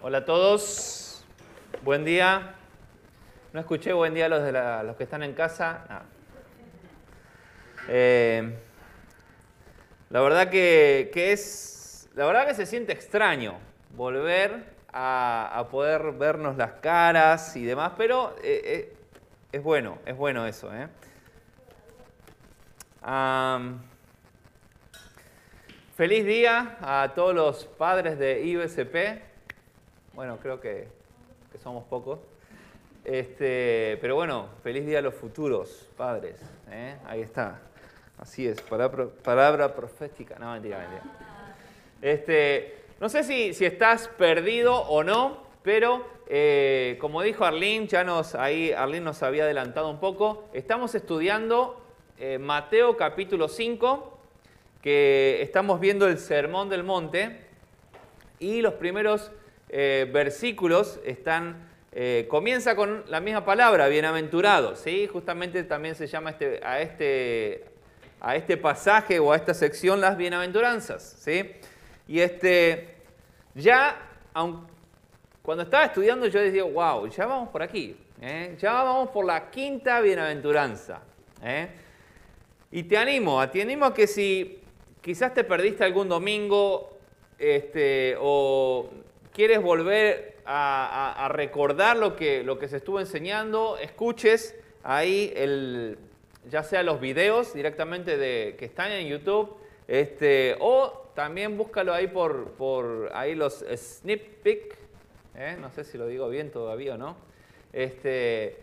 Hola a todos, buen día. No escuché buen día a los, de la- los que están en casa. Eh, la verdad que, que es, la verdad que se siente extraño volver a, poder vernos las caras y demás, pero eh, eh, es bueno, es bueno eso. feliz día a todos los padres de IBSP. Bueno, creo que, que somos pocos. Este, pero bueno, feliz día a los futuros padres. ¿eh? Ahí está. Así es, palabra, profética. No, mentira, mentira. Este, no sé si, si estás perdido o no, pero eh, como dijo Arlene, ya nos, ahí Arlene nos había adelantado un poco, estamos estudiando eh, Mateo capítulo 5, que estamos viendo el Sermón del Monte, y los primeros eh, versículos están, eh, comienza con la misma palabra, bienaventurado, ¿sí? Justamente también se llama este, a, este, a este pasaje o a esta sección las bienaventuranzas, ¿sí? Y este, ya, cuando estaba estudiando yo decía, wow, ya vamos por aquí, ¿eh? ya vamos por la quinta bienaventuranza. Y te animo, te animo a que si quizás te perdiste algún domingo este, o quieres volver a, recordar lo que, lo que se estuvo enseñando, escuches ahí el, ya sea los videos directamente de, que están en YouTube, este, o también búscalo ahí por, por ahí los peek, ¿eh? no sé si lo digo bien todavía o no. Este,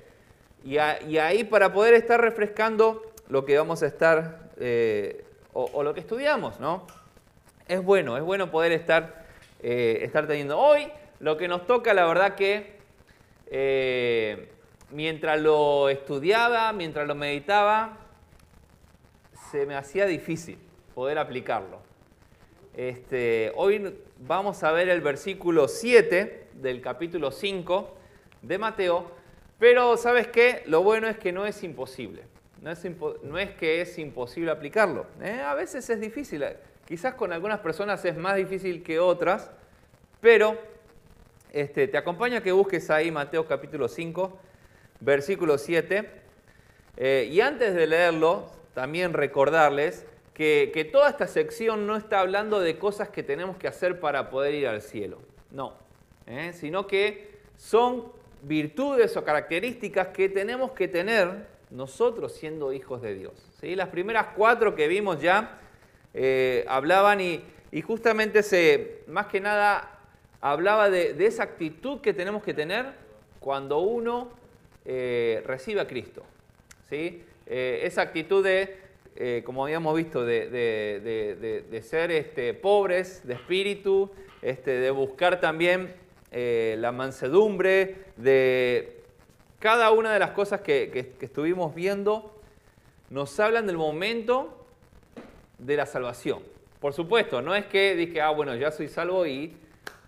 y ahí para poder estar refrescando lo que vamos a estar, eh, o, o lo que estudiamos, ¿no? Es bueno, es bueno poder estar, eh, estar teniendo. Hoy lo que nos toca, la verdad que eh, mientras lo estudiaba, mientras lo meditaba, se me hacía difícil poder aplicarlo. Este, hoy vamos a ver el versículo 7 del capítulo 5 de Mateo, pero ¿sabes qué? Lo bueno es que no es imposible. No es, no es que es imposible aplicarlo. ¿eh? A veces es difícil. Quizás con algunas personas es más difícil que otras, pero este, te acompaño a que busques ahí Mateo capítulo 5, versículo 7. Eh, y antes de leerlo, también recordarles que, que toda esta sección no está hablando de cosas que tenemos que hacer para poder ir al cielo. No. ¿eh? Sino que son virtudes o características que tenemos que tener nosotros siendo hijos de Dios. ¿sí? Las primeras cuatro que vimos ya eh, hablaban y, justamente se, más que nada, hablaba de, esa actitud que tenemos que tener cuando uno eh, recibe a Cristo. ¿sí? Eh, esa actitud de, eh, como habíamos visto, de, ser este, pobres de espíritu, este, de buscar también la mansedumbre, de cada una de las cosas que estuvimos viendo, nos hablan del momento de la salvación. Por supuesto, no es que dije, ah, bueno, ya soy salvo y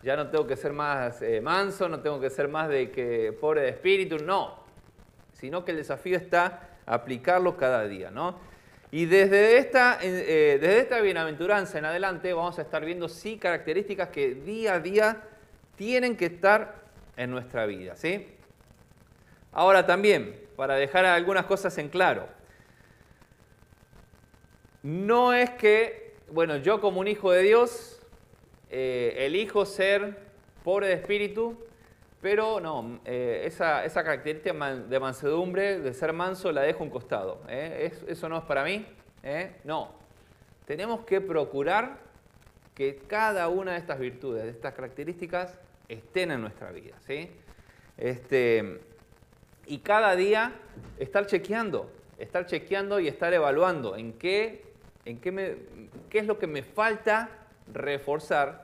ya no tengo que ser más eh, manso, no tengo que ser más de que pobre de espíritu, no. Sino que el desafío está aplicarlo cada día, ¿no? Y desde esta, eh, desde esta bienaventuranza en adelante vamos a estar viendo sí características que día a día tienen que estar en nuestra vida, ¿sí? Ahora también, para dejar algunas cosas en claro, no es que, bueno, yo como un hijo de Dios eh, elijo ser pobre de espíritu, pero no, eh, esa, esa característica de mansedumbre, de ser manso, la dejo un costado. ¿eh? Es- eso no es para mí. No. Tenemos que procurar que cada una de estas virtudes, de estas características, estén en nuestra vida. ¿sí? Este, y cada día estar chequeando, estar chequeando y estar evaluando en qué, en qué, qué es lo que me falta reforzar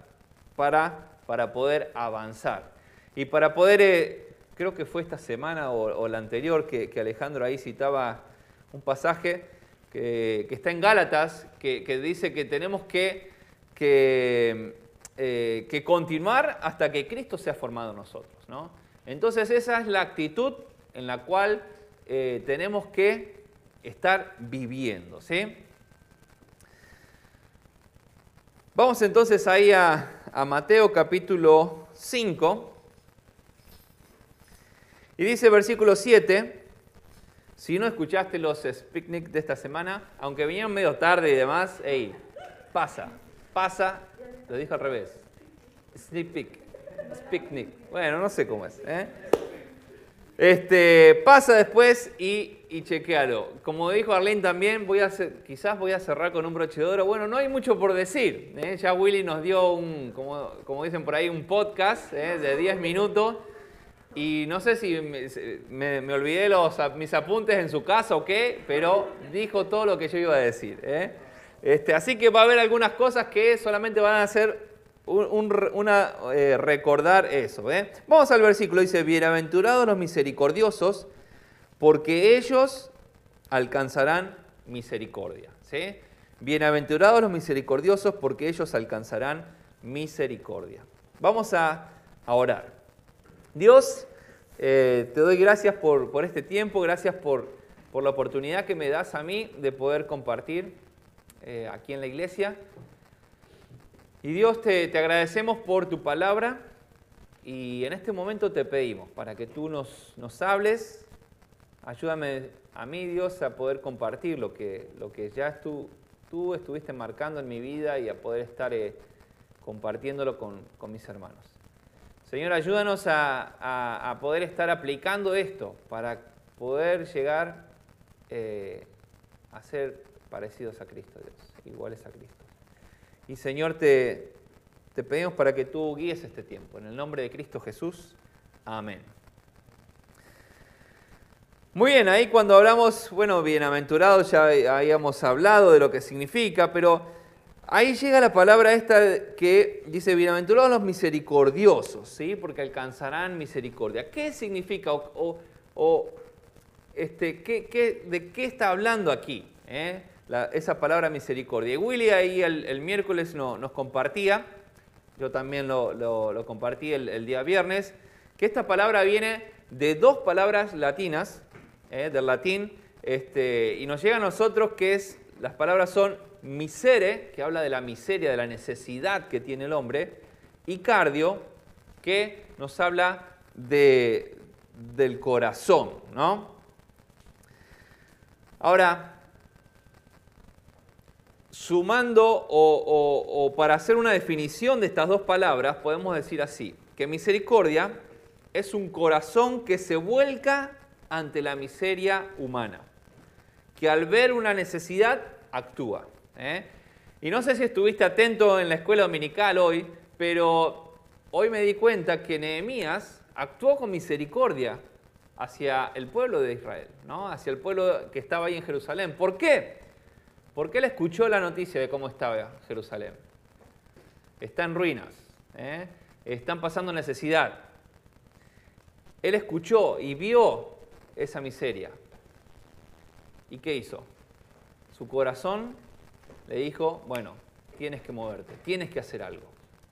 para, para poder avanzar. Y para poder, eh, creo que fue esta semana o, la anterior que, Alejandro ahí citaba un pasaje que, está en Gálatas, que, que dice que tenemos que, que, eh, que continuar hasta que Cristo sea formado en nosotros. ¿no? Entonces esa es la actitud en la cual eh, tenemos que estar viviendo. ¿sí? Vamos entonces ahí a, Mateo capítulo 5. Y dice versículo 7, si no escuchaste los picnic de esta semana, aunque vinieron medio tarde y demás, hey, pasa, pasa, lo dije al revés. Sneak peek, picnic. Bueno, no sé cómo es. ¿eh? Este, pasa después y, y chequealo. Como dijo Arlene también, quizás voy a cerrar con un broche de oro. Bueno, no hay mucho por decir. ¿eh? Ya Willy nos dio un, como, dicen por ahí, un podcast ¿eh? de 10 minutos y no sé si me, olvidé los, mis apuntes en su casa o qué, pero dijo todo lo que yo iba a decir. ¿eh? Este, así que va a haber algunas cosas que solamente van a una, eh, recordar eso. ¿eh? Vamos al versículo, dice, bienaventurados los misericordiosos, porque ellos alcanzarán misericordia. Bienaventurados los misericordiosos, porque ellos alcanzarán misericordia. Vamos a orar. Dios, eh, te doy gracias por, este tiempo, gracias por, la oportunidad que me das a mí de poder compartir eh, aquí en la iglesia. Y Dios, te, agradecemos por tu palabra y en este momento te pedimos para que tú nos, nos hables, ayúdame a mí, Dios, a poder compartir lo que, lo que ya tú, tú estuviste marcando en mi vida y a poder estar eh, compartiéndolo con, con mis hermanos. Señor, ayúdanos a, poder estar aplicando esto para poder llegar eh, a ser parecidos a Cristo, Dios, iguales a Cristo. Y Señor, te, te pedimos para que tú guíes este tiempo. En el nombre de Cristo Jesús. Amén. Muy bien, ahí cuando hablamos, bueno, bienaventurados ya habíamos hablado de lo que significa, pero Ahí llega la palabra esta que dice, bienaventurados los misericordiosos, ¿sí? porque alcanzarán misericordia. ¿Qué significa o, este, ¿qué, de qué está hablando aquí eh? Esa palabra misericordia? Y Willy ahí el, miércoles nos compartía, yo también lo, compartí el, día viernes, que esta palabra viene de dos palabras latinas, eh, del latín, este, y nos llega a nosotros que es, las palabras son misere, que habla de la miseria, de la necesidad que tiene el hombre, y cardio, que nos habla de, del corazón, ¿no? Ahora, sumando o, para hacer una definición de estas dos palabras, podemos decir así, que misericordia es un corazón que se vuelca ante la miseria humana, que al ver una necesidad actúa. ¿eh? Y no sé si estuviste atento en la escuela dominical hoy, pero hoy me di cuenta que Nehemías actuó con misericordia hacia el pueblo de Israel, ¿no? hacia el pueblo que estaba ahí en Jerusalén. ¿Por qué? Porque él escuchó la noticia de cómo estaba Jerusalén. Está en ruinas, ¿eh? están pasando necesidad. Él escuchó y vio esa miseria. ¿Y qué hizo? Su corazón le dijo, bueno, tienes que moverte, tienes que hacer algo.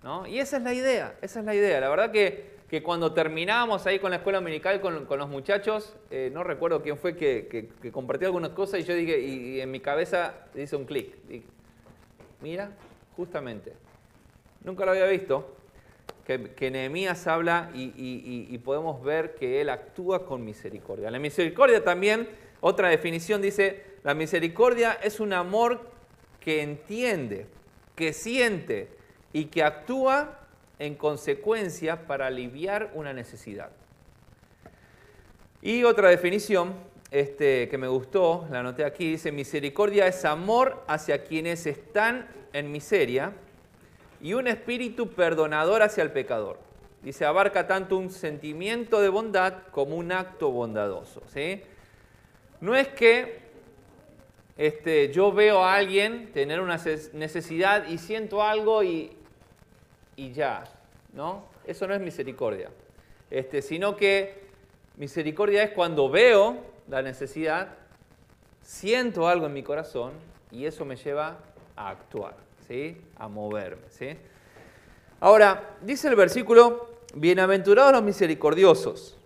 ¿no? Y esa es la idea, esa es la idea. La verdad que, que cuando terminamos ahí con la escuela dominical con, los muchachos, eh, no recuerdo quién fue que, que, compartió algunas cosas y yo dije, y, en mi cabeza hice un clic. Mira, justamente, nunca lo había visto, que, que Nehemías habla y, y, podemos ver que él actúa con misericordia. La misericordia también, otra definición dice, la misericordia es un amor que entiende, que siente y que actúa en consecuencia para aliviar una necesidad. Y otra definición este, que me gustó, la anoté aquí, dice, misericordia es amor hacia quienes están en miseria y un espíritu perdonador hacia el pecador. Dice, abarca tanto un sentimiento de bondad como un acto bondadoso. ¿sí? No es que este, yo veo a alguien tener una necesidad y siento algo y, y ya, ¿no? Eso no es misericordia. Este, sino que misericordia es cuando veo la necesidad, siento algo en mi corazón y eso me lleva a actuar, ¿sí? A moverme, ¿sí? Ahora, dice el versículo, bienaventurados los misericordiosos,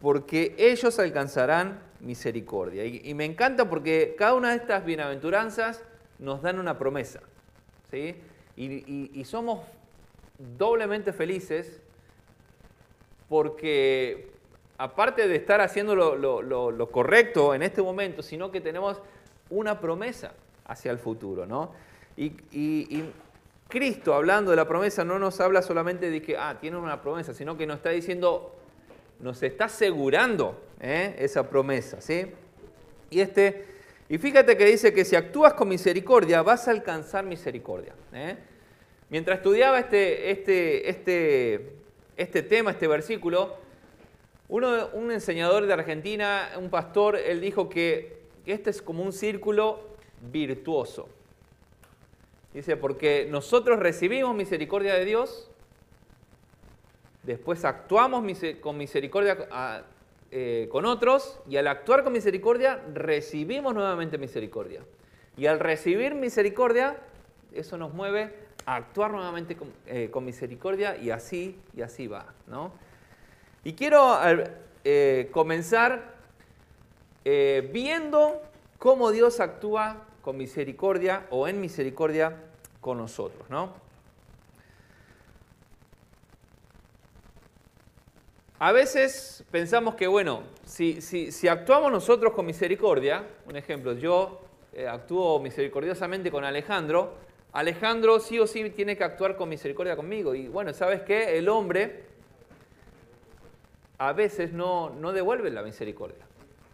porque ellos alcanzarán misericordia. Y, me encanta porque cada una de estas bienaventuranzas nos dan una promesa. ¿sí? Y, somos doblemente felices porque aparte de estar haciendo lo, correcto en este momento, sino que tenemos una promesa hacia el futuro, ¿no? Y, Cristo, hablando de la promesa, no nos habla solamente de que, ah, tiene una promesa, sino que nos está diciendo, nos está asegurando ¿eh? esa promesa, ¿sí? Y, este, y fíjate que dice que si actúas con misericordia, vas a alcanzar misericordia. ¿eh? Mientras estudiaba este, este, este, este tema, este versículo, uno, un enseñador de Argentina, un pastor, él dijo que este es como un círculo virtuoso. Dice, porque nosotros recibimos misericordia de Dios, después actuamos con misericordia eh, con otros y al actuar con misericordia recibimos nuevamente misericordia. Y al recibir misericordia, eso nos mueve a actuar nuevamente con, eh, misericordia y así, y así va. ¿no? Y quiero eh, comenzar eh, viendo cómo Dios actúa con misericordia o en misericordia con nosotros, ¿no? A veces pensamos que, bueno, si, si, actuamos nosotros con misericordia, un ejemplo, yo actúo misericordiosamente con Alejandro, Alejandro sí o sí tiene que actuar con misericordia conmigo. Y bueno, ¿sabes qué? El hombre a veces no, no devuelve la misericordia.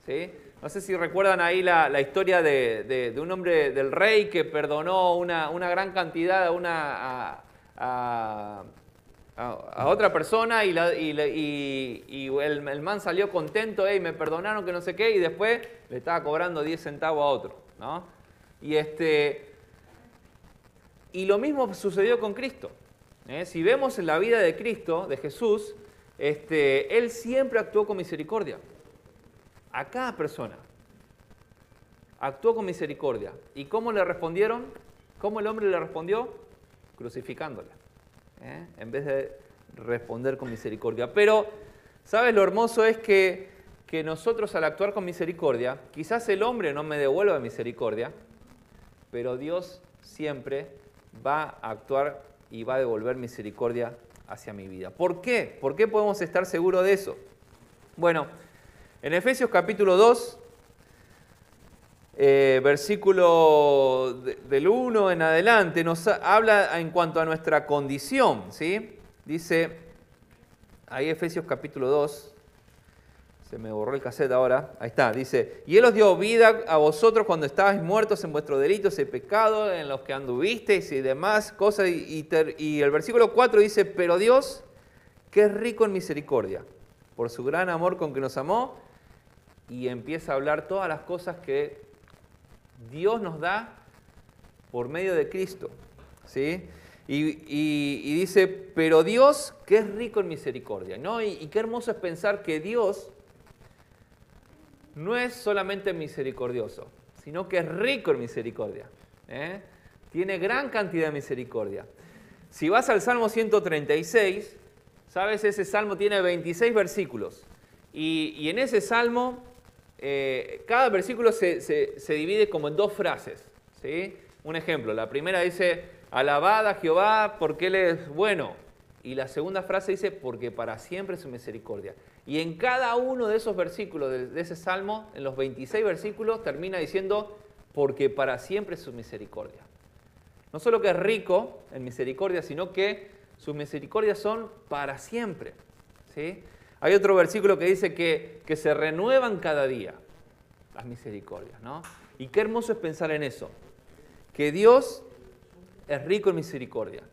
¿sí? No sé si recuerdan ahí la, historia de, un hombre del rey que perdonó una, gran cantidad a, una, a, otra persona y, el, man salió contento, hey, me perdonaron que no sé qué, y después le estaba cobrando 10 centavos a otro. ¿no? Y, este, y lo mismo sucedió con Cristo. ¿eh? Si vemos en la vida de Cristo, de Jesús, este, Él siempre actuó con misericordia a cada persona. Actuó con misericordia. ¿Y cómo le respondieron? ¿Cómo el hombre le respondió? Crucificándole. ¿eh? En vez de responder con misericordia. Pero, ¿sabes lo hermoso es que, que nosotros al actuar con misericordia, quizás el hombre no me devuelva misericordia, pero Dios siempre va a actuar y va a devolver misericordia hacia mi vida. ¿Por qué? ¿Por qué podemos estar seguros de eso? Bueno, en Efesios capítulo 2, eh, versículo del 1 en adelante, nos habla en cuanto a nuestra condición, ¿sí? Dice, ahí Efesios capítulo 2, se me borró el cassette ahora. Ahí está. Dice, y Él os dio vida a vosotros cuando estabais muertos en vuestros delitos y pecados, en los que anduvisteis y demás cosas. Y, y, el versículo 4 dice, pero Dios, que es rico en misericordia, por su gran amor con que nos amó, y empieza a hablar todas las cosas que Dios nos da por medio de Cristo. ¿sí? Y, dice, pero Dios, que es rico en misericordia. ¿no? y qué hermoso es pensar que Dios no es solamente misericordioso, sino que es rico en misericordia. ¿eh? Tiene gran cantidad de misericordia. Si vas al Salmo 136, sabes, ese salmo tiene 26 versículos. Y, en ese salmo, eh, cada versículo se, divide como en dos frases. Un ejemplo, la primera dice, alabad a Jehová porque Él es bueno. Y la segunda frase dice, porque para siempre es su misericordia. Y en cada uno de esos versículos de, ese salmo, en los 26 versículos, termina diciendo, porque para siempre es su misericordia. No solo que es rico en misericordia, sino que sus misericordias son para siempre. ¿sí? Hay otro versículo que dice que, que se renuevan cada día las misericordias. ¿no? Y qué hermoso es pensar en eso, que Dios es rico en misericordia.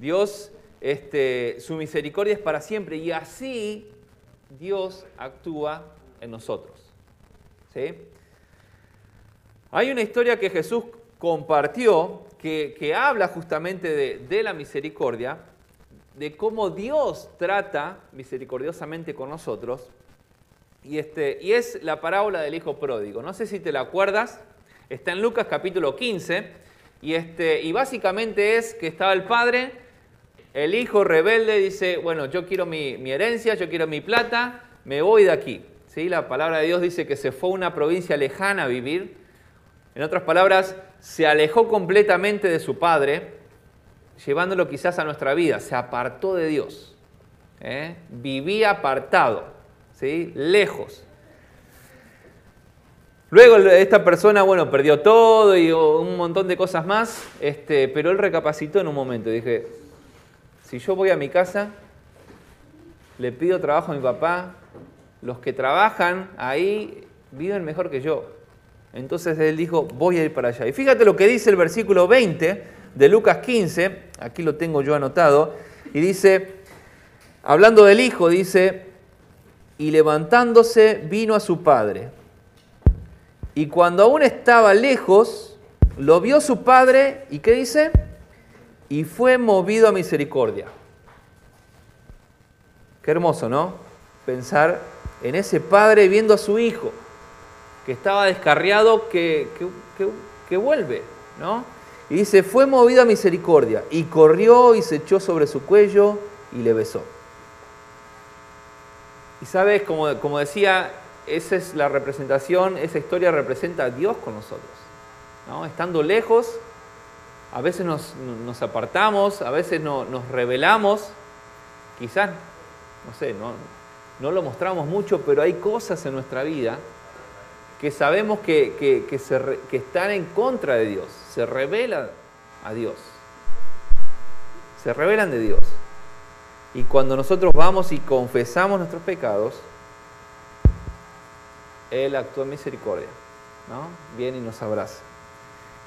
Dios, este, su misericordia es para siempre y así Dios actúa en nosotros. Hay una historia que Jesús compartió que, habla justamente de, la misericordia, de cómo Dios trata misericordiosamente con nosotros. Y, este, y es la parábola del hijo pródigo. No sé si te la acuerdas, está en Lucas capítulo 15, y, este, y básicamente es que estaba el padre el hijo rebelde dice, bueno, yo quiero mi, herencia, yo quiero mi plata, me voy de aquí. ¿Sí? La palabra de Dios dice que se fue a una provincia lejana a vivir. En otras palabras, se alejó completamente de su padre, llevándolo quizás a nuestra vida, se apartó de Dios. ¿eh? vivía apartado, ¿sí? lejos. Luego esta persona, bueno, perdió todo y un montón de cosas más, este, pero él recapacitó en un momento. Dije, si yo voy a mi casa, le pido trabajo a mi papá, los que trabajan ahí viven mejor que yo. Entonces él dijo, voy a ir para allá. Y fíjate lo que dice el versículo 20 de Lucas 15, aquí lo tengo yo anotado, y dice, hablando del hijo, dice, y levantándose vino a su padre. Y cuando aún estaba lejos, lo vio su padre, ¿y qué dice? Y fue movido a misericordia. Qué hermoso, ¿no? Pensar en ese padre viendo a su hijo, que estaba descarriado, que, que, vuelve, ¿no? Y dice, fue movido a misericordia, y corrió y se echó sobre su cuello y le besó. Y sabes, como, como decía, esa es la representación, esa historia representa a Dios con nosotros. ¿no? Estando lejos, a veces nos, apartamos, a veces no, nos rebelamos, quizás, no sé, no, lo mostramos mucho, pero hay cosas en nuestra vida que sabemos que, que, están en contra de Dios, se revelan a Dios, se revelan de Dios. Y cuando nosotros vamos y confesamos nuestros pecados, Él actúa en misericordia, ¿no? Viene y nos abraza.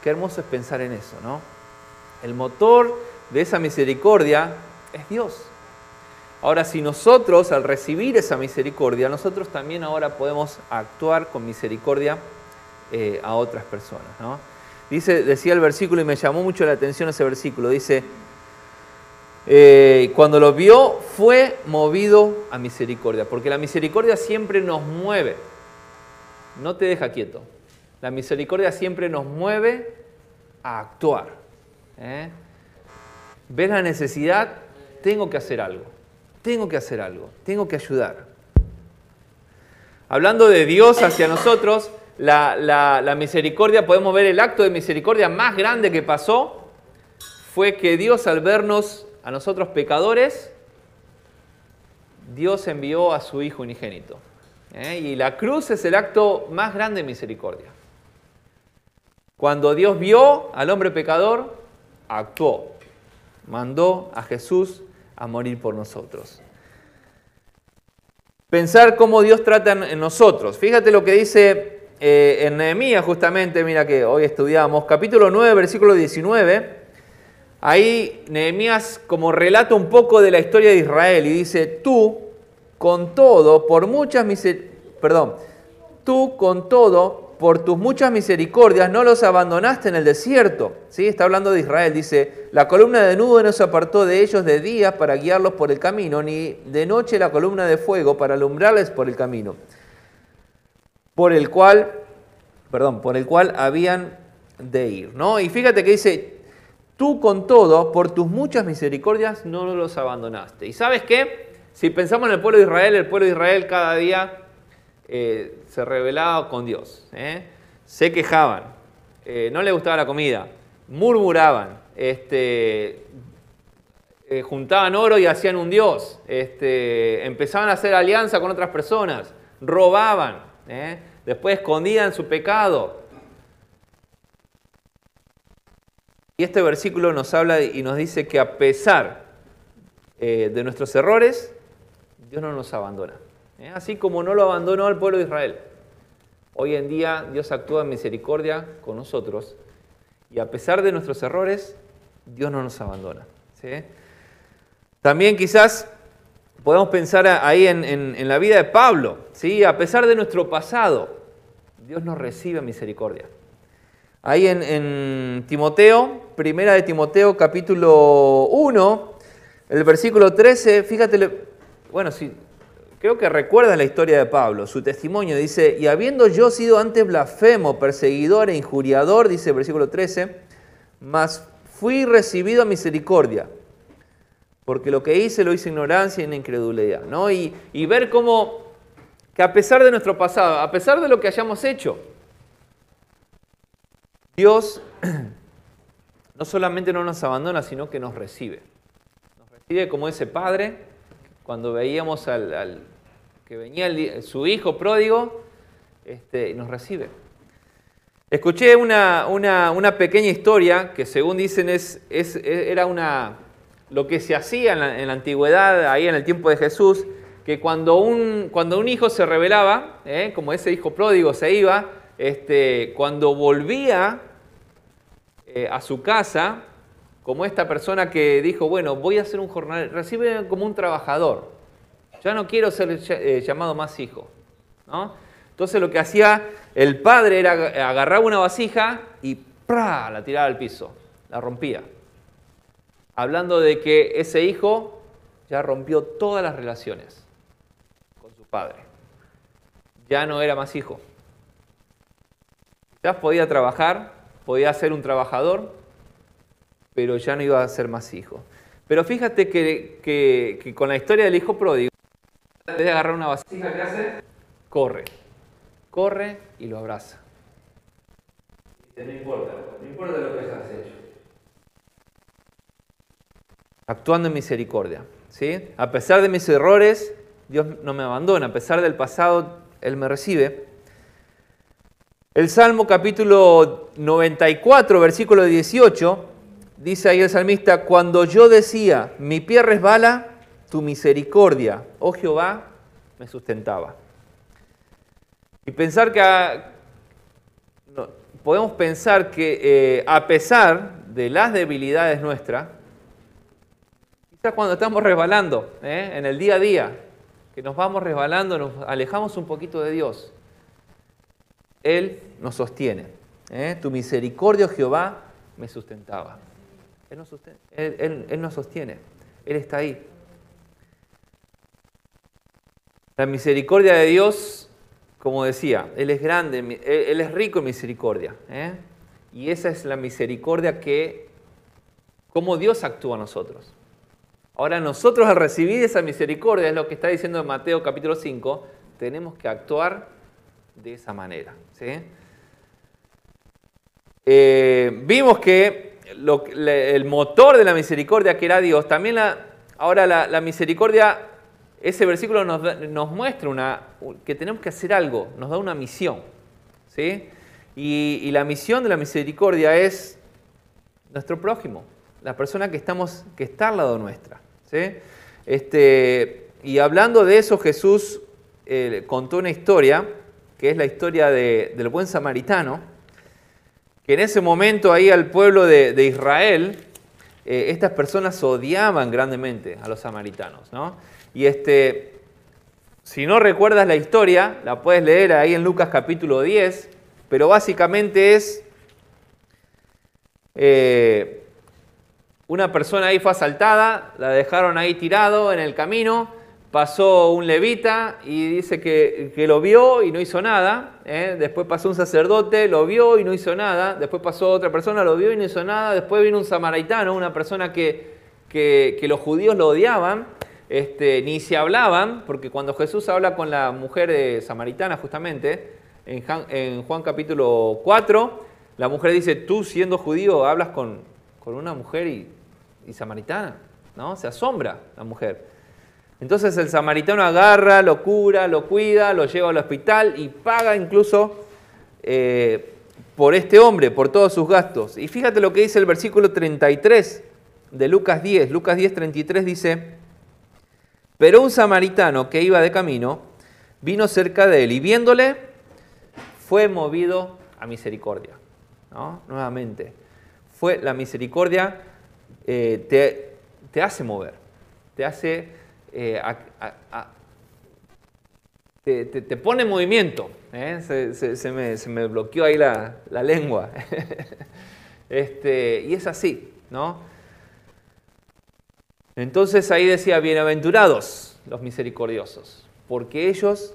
Qué hermoso es pensar en eso, ¿no? El motor de esa misericordia es Dios. Ahora, si nosotros al recibir esa misericordia, nosotros también ahora podemos actuar con misericordia eh, a otras personas. Dice, decía el versículo y me llamó mucho la atención ese versículo. Dice, eh, cuando lo vio fue movido a misericordia, porque la misericordia siempre nos mueve, no te deja quieto. La misericordia siempre nos mueve a actuar. ¿Eh? ¿Ves la necesidad? Tengo que hacer algo tengo que hacer algo, tengo que ayudar. Hablando de Dios hacia nosotros, la, misericordia, podemos ver el acto de misericordia más grande que pasó, fue que Dios al vernos a nosotros pecadores, Dios envió a su Hijo unigénito. ¿eh? Y la cruz es el acto más grande de misericordia. Cuando Dios vio al hombre pecador, actuó, mandó a Jesús a morir por nosotros. Pensar cómo Dios trata en nosotros. Fíjate lo que dice eh, en Nehemías justamente, mira que hoy estudiamos, capítulo 9, versículo 19. Ahí Nehemías como relata un poco de la historia de Israel y dice, tú con todo, por muchas misericordias, perdón, tú con todo, por tus muchas misericordias no los abandonaste en el desierto. ¿Sí? Está hablando de Israel. Dice, la columna de nube no se apartó de ellos de día para guiarlos por el camino, ni de noche la columna de fuego para alumbrarles por el camino. Por el cual, perdón, por el cual habían de ir. ¿no? Y fíjate que dice, tú con todo, por tus muchas misericordias no los abandonaste. ¿Y sabes qué? Si pensamos en el pueblo de Israel, el pueblo de Israel cada día eh, se rebelaba con Dios, ¿eh? se quejaban, eh, no les gustaba la comida, murmuraban, este, juntaban oro y hacían un dios, este, empezaban a hacer alianza con otras personas, robaban, después escondían su pecado. Y este versículo nos habla y nos dice que a pesar de nuestros errores, Dios no nos abandona. Así como no lo abandonó al pueblo de Israel. Hoy en día Dios actúa en misericordia con nosotros y a pesar de nuestros errores, Dios no nos abandona. También quizás podemos pensar ahí en, la vida de Pablo. ¿sí? A pesar de nuestro pasado, Dios nos recibe misericordia. Ahí en, en, Timoteo, primera de Timoteo capítulo 1, el versículo 13, fíjate, bueno, si Creo que recuerda la historia de Pablo, su testimonio. Dice, y habiendo yo sido antes blasfemo, perseguidor e injuriador, dice el versículo 13, mas fui recibido a misericordia, porque lo que hice lo hice ignorancia y en incredulidad. ¿no? Y, y ver cómo, que a pesar de nuestro pasado, a pesar de lo que hayamos hecho, Dios no solamente no nos abandona, sino que nos recibe. Nos recibe como ese Padre cuando veíamos al, que venía su hijo pródigo, este, nos recibe. Escuché una, pequeña historia que según dicen es, era una, lo que se hacía en la, antigüedad, ahí en el tiempo de Jesús, que cuando un, cuando un hijo se rebelaba, ¿eh? como ese hijo pródigo se iba, este, cuando volvía eh, a su casa, como esta persona que dijo, bueno, voy a hacer un jornal, recibe como un trabajador, ya no quiero ser eh, llamado más hijo. Entonces lo que hacía el padre era agarrar una vasija y ¡pra! la tiraba al piso, la rompía. Hablando de que ese hijo ya rompió todas las relaciones con su padre. Ya no era más hijo. Ya podía trabajar, podía ser un trabajador, pero ya no iba a ser más hijo. Pero fíjate que, que con la historia del hijo pródigo, en vez de agarrar una vasija, ¿qué hace? Corre corre y lo abraza. No importa, no importa lo que hayas hecho. Actuando en misericordia. ¿sí? A pesar de mis errores, Dios no me abandona. A pesar del pasado, Él me recibe. El Salmo capítulo 94, versículo 18, dice ahí el salmista, cuando yo decía, mi pie resbala, tu misericordia, oh Jehová, me sustentaba. Y pensar que podemos pensar que eh, a pesar de las debilidades nuestras, quizás cuando estamos resbalando ¿eh? en el día a día, que nos vamos resbalando, nos alejamos un poquito de Dios, Él nos sostiene. ¿eh? Tu misericordia, Jehová, me sustentaba. Él nos, sostiene. Él está ahí. La misericordia de Dios como decía, Él es grande, Él es rico en misericordia. ¿eh? Y esa es la misericordia que, como Dios actúa a nosotros. Ahora nosotros al recibir esa misericordia, es lo que está diciendo en Mateo capítulo 5, tenemos que actuar de esa manera. Eh, vimos que el motor de la misericordia que era Dios, también ahora la misericordia ese versículo nos, muestra una, que tenemos que hacer algo, nos da una misión. ¿sí? Y, la misión de la misericordia es nuestro prójimo, la persona que, estamos, que está al lado nuestra. ¿sí? Este, y hablando de eso, Jesús eh, contó una historia, que es la historia del buen samaritano, que en ese momento ahí al pueblo de, Israel, eh, estas personas odiaban grandemente a los samaritanos. ¿no? Y este, si no recuerdas la historia, la puedes leer ahí en Lucas capítulo 10, pero básicamente es eh, una persona ahí fue asaltada, la dejaron ahí tirado en el camino, pasó un levita y dice que, lo vio y no hizo nada. ¿eh? Después pasó un sacerdote, lo vio y no hizo nada. Después pasó otra persona, lo vio y no hizo nada. Después vino un samaritano, una persona que, que los judíos lo odiaban. Este, ni se hablaban, porque cuando Jesús habla con la mujer samaritana justamente, en, Juan capítulo 4, la mujer dice, tú siendo judío hablas con, una mujer y, samaritana, ¿no? Se asombra la mujer. Entonces el samaritano agarra, lo cura, lo cuida, lo lleva al hospital y paga incluso eh, por este hombre, por todos sus gastos. Y fíjate lo que dice el versículo 33 de Lucas 10. Lucas 10, 33 dice, pero un samaritano que iba de camino vino cerca de él y viéndole fue movido a misericordia. Nuevamente, fue la misericordia eh, te, hace mover, te hace eh, te, pone en movimiento. ¿eh? Se, me, bloqueó ahí la, la lengua. este, y es así, ¿no? Entonces ahí decía, bienaventurados los misericordiosos, porque ellos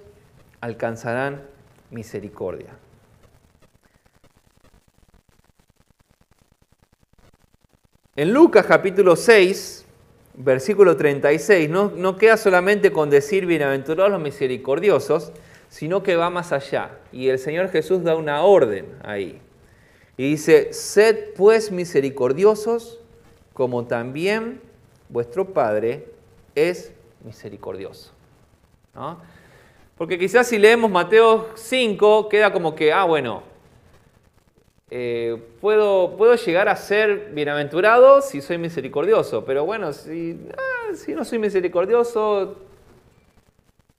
alcanzarán misericordia. En Lucas capítulo 6, versículo 36, no, no queda solamente con decir bienaventurados los misericordiosos, sino que va más allá. Y el Señor Jesús da una orden ahí. Y dice, sed pues misericordiosos como también vuestro Padre es misericordioso. Porque quizás si leemos Mateo 5, queda como que, ah, bueno, eh, puedo, puedo llegar a ser bienaventurado si soy misericordioso, pero bueno, si, ah, si no soy misericordioso,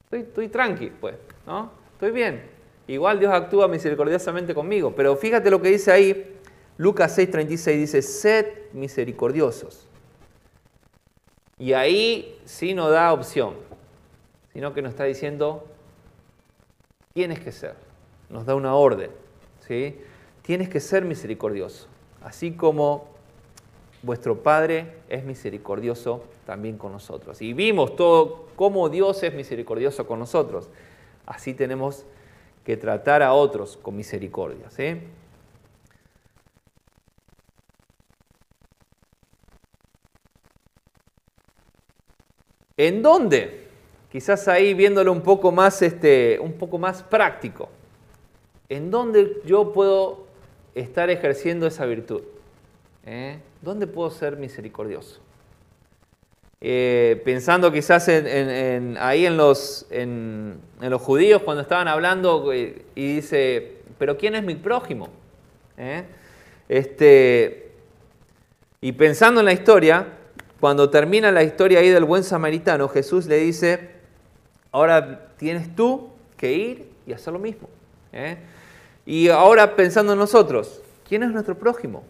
estoy, estoy tranqui, pues, ¿no? Estoy bien. Igual Dios actúa misericordiosamente conmigo, pero fíjate lo que dice ahí, Lucas 6:36 dice, sed misericordiosos. Y ahí sí no da opción, sino que nos está diciendo, tienes que ser, nos da una orden, ¿sí? Tienes que ser misericordioso, así como vuestro Padre es misericordioso también con nosotros. Y vimos todo cómo Dios es misericordioso con nosotros. Así tenemos que tratar a otros con misericordia. ¿En dónde? Quizás ahí viéndolo un poco más, este, un poco más práctico. ¿En dónde yo puedo estar ejerciendo esa virtud? ¿Eh? ¿Dónde puedo ser misericordioso? Eh, pensando quizás en, ahí en los, en, los judíos cuando estaban hablando eh, y dice, pero ¿quién es mi prójimo? Este, y pensando en la historia, cuando termina la historia ahí del buen samaritano, Jesús le dice, ahora tienes tú que ir y hacer lo mismo. ¿eh? Y ahora pensando en nosotros, ¿quién es nuestro prójimo?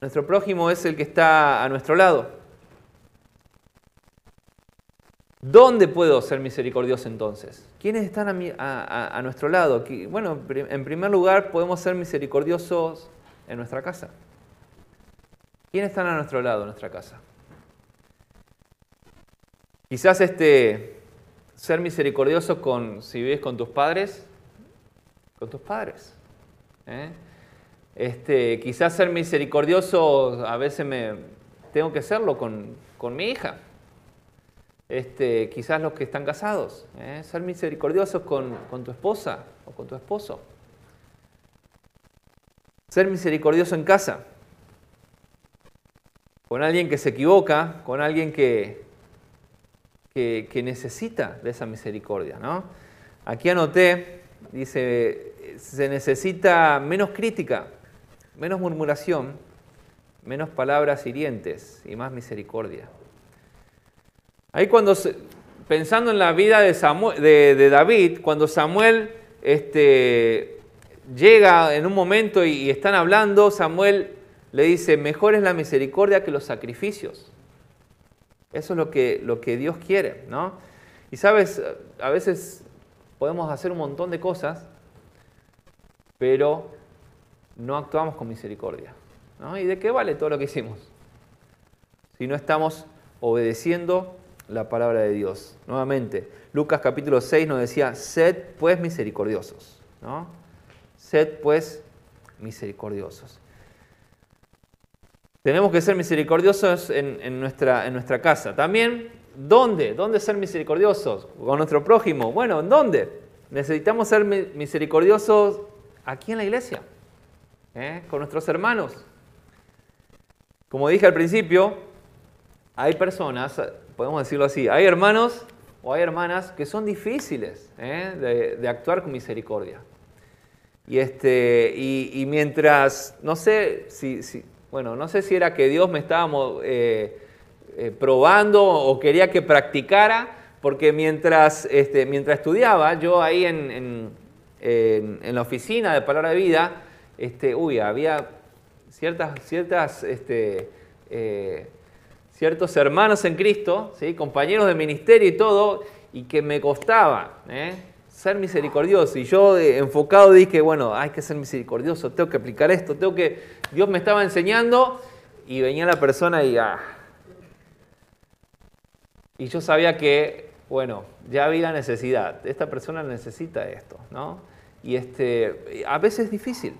Nuestro prójimo es el que está a nuestro lado. ¿Dónde puedo ser misericordioso entonces? ¿Quiénes están a, nuestro lado? Bueno, en primer lugar podemos ser misericordiosos en nuestra casa. ¿Quiénes están a nuestro lado en nuestra casa? Quizás este, ser misericordioso con, si vives con tus padres, con tus padres. ¿eh? Este, quizás ser misericordioso, a veces me, tengo que serlo con, mi hija. Este, quizás los que están casados. ¿eh? Ser misericordiosos con, con tu esposa o con tu esposo. Ser misericordioso en casa con alguien que se equivoca, con alguien que, que, necesita de esa misericordia. ¿no? Aquí anoté, dice, se necesita menos crítica, menos murmuración, menos palabras hirientes y más misericordia. Ahí cuando, pensando en la vida de, de, David, cuando Samuel este, llega en un momento y están hablando, Samuel le dice, mejor es la misericordia que los sacrificios. Eso es lo que, lo que Dios quiere, ¿no? Y sabes, a veces podemos hacer un montón de cosas, pero no actuamos con misericordia. ¿no? ¿Y de qué vale todo lo que hicimos? Si no estamos obedeciendo la palabra de Dios. Nuevamente, Lucas capítulo 6 nos decía, sed pues misericordiosos. ¿no? Sed pues misericordiosos. Tenemos que ser misericordiosos en, nuestra, en nuestra casa. También, ¿dónde? ¿Dónde ser misericordiosos? ¿Con nuestro prójimo? Bueno, ¿en dónde? Necesitamos ser misericordiosos aquí en la iglesia, ¿eh? con nuestros hermanos. Como dije al principio, hay personas, podemos decirlo así, hay hermanos o hay hermanas que son difíciles ¿eh? de, actuar con misericordia. Y, este, y, mientras, no sé si, bueno, no sé si era que Dios me estaba eh, probando o quería que practicara, porque mientras, este, mientras estudiaba, yo ahí en, la oficina de Palabra de Vida, este, uy, había ciertas, ciertas, este, eh, ciertos hermanos en Cristo, ¿sí? compañeros de ministerio y todo, y que me costaba ser misericordioso. Y yo enfocado dije, bueno, hay que ser misericordioso, tengo que aplicar esto, tengo que Dios me estaba enseñando y venía la persona y ah. Y yo sabía que, bueno, ya había necesidad. Esta persona necesita esto, ¿no? Y este, a veces es difícil,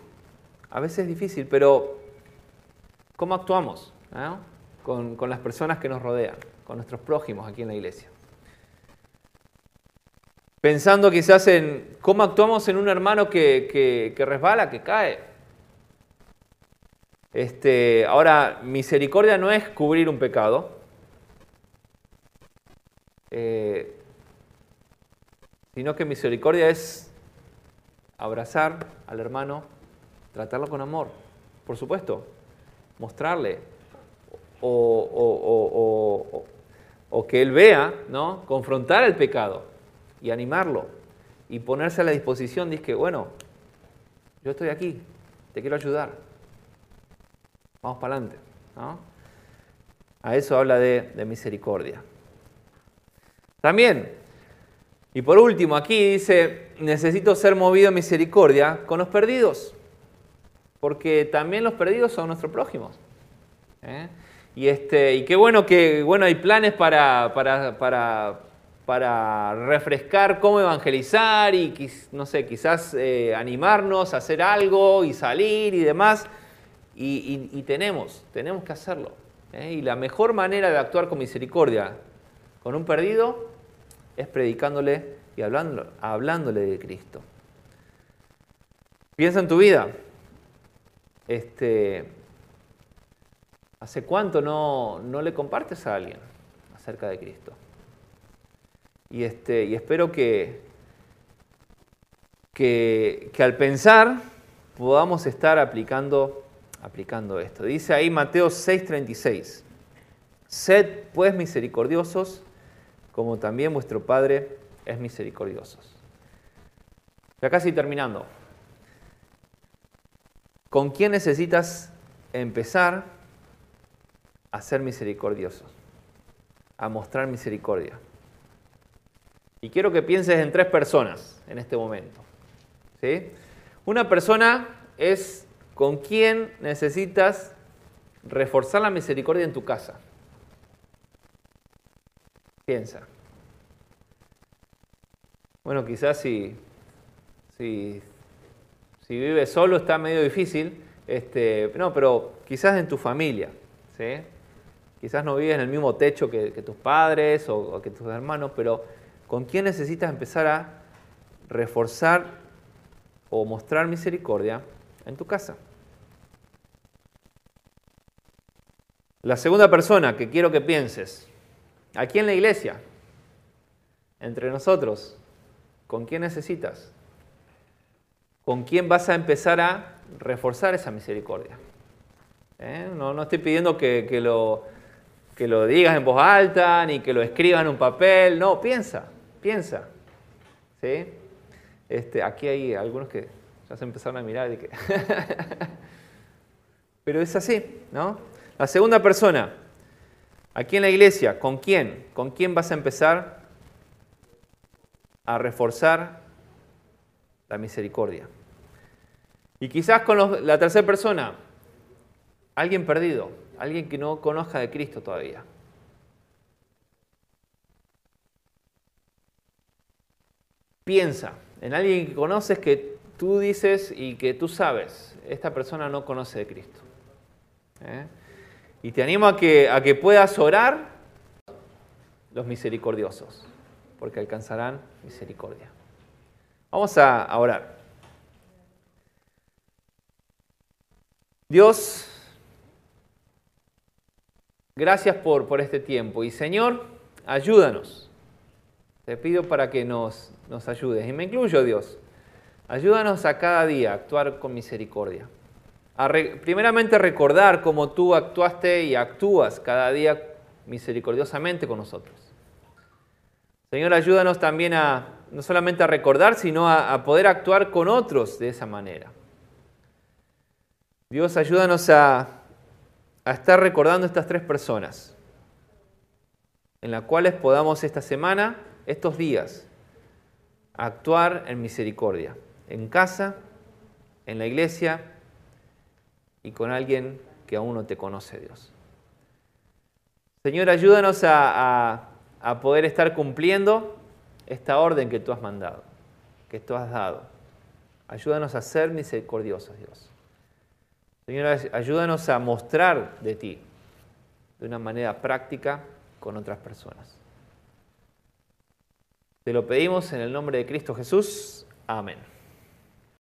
a veces es difícil, pero ¿cómo actuamos con, las personas que nos rodean, con nuestros prójimos aquí en la iglesia? Pensando quizás en cómo actuamos en un hermano que, que resbala, que cae. Este, ahora, misericordia no es cubrir un pecado. eh, sino que misericordia es abrazar al hermano, tratarlo con amor, por supuesto, mostrarle o, que él vea, ¿no? confrontar el pecado y animarlo y ponerse a la disposición, dice que, bueno, yo estoy aquí, te quiero ayudar, vamos para adelante. A eso habla de misericordia. También, y por último, aquí dice, necesito ser movido a misericordia con los perdidos, porque también los perdidos son nuestros prójimos. ¿eh? Y, este, y qué bueno que bueno, hay planes para, para, para, para refrescar cómo evangelizar y no sé, quizás eh, animarnos a hacer algo y salir y demás. Y, tenemos, tenemos que hacerlo. ¿eh? Y la mejor manera de actuar con misericordia con un perdido es predicándole y hablándole de Cristo. Piensa en tu vida. Este, ¿Hace cuánto no, no le compartes a alguien acerca de Cristo? Y, este, y espero que, que, al pensar podamos estar aplicando, aplicando esto. Dice ahí Mateo 6:36, sed pues misericordiosos como también vuestro Padre es misericordioso. Ya casi terminando. ¿Con quién necesitas empezar a ser misericordioso, a mostrar misericordia. Y quiero que pienses en tres personas en este momento. ¿sí? Una persona es con quien necesitas reforzar la misericordia en tu casa. Piensa. Bueno, quizás si, si, si vives solo está medio difícil, este, no, pero quizás en tu familia. ¿sí? Quizás no vives en el mismo techo que, tus padres o, que tus hermanos, pero ¿con quién necesitas empezar a reforzar o mostrar misericordia en tu casa? La segunda persona que quiero que pienses, aquí en la iglesia, entre nosotros, ¿con quién necesitas? ¿Con quién vas a empezar a reforzar esa misericordia? ¿Eh? No, no, estoy pidiendo que, que, lo, que lo digas en voz alta, ni que lo escribas en un papel. No, piensa, piensa. ¿Sí? Este, aquí hay algunos que ya se empezaron a mirar y que... Pero es así, ¿no? La segunda persona, aquí en la iglesia, ¿con quién? ¿Con quién vas a empezar a reforzar la misericordia? Y quizás con la tercera persona, alguien perdido, alguien que no conozca de Cristo todavía. Piensa en alguien que conoces que tú dices y que tú sabes, esta persona no conoce de Cristo. ¿eh? Y te animo a que, a que puedas orar los misericordiosos, porque alcanzarán misericordia. Vamos a orar. Dios, Gracias por, por este tiempo. Y Señor, ayúdanos. Te pido para que nos, nos ayudes. Y me incluyo, Dios. Ayúdanos a cada día a actuar con misericordia. A primeramente recordar cómo tú actuaste y actúas cada día misericordiosamente con nosotros. Señor, ayúdanos también a no solamente a recordar, sino a, a poder actuar con otros de esa manera. Dios, ayúdanos a a estar recordando estas tres personas, en las cuales podamos esta semana, estos días, actuar en misericordia, en casa, en la iglesia y con alguien que aún no te conoce, Dios. Señor, ayúdanos a, poder estar cumpliendo esta orden que tú has mandado, que tú has dado. Ayúdanos a ser misericordiosos, Dios. Señor, ayúdanos a mostrar de ti de una manera práctica con otras personas. Te lo pedimos en el nombre de Cristo Jesús. Amén.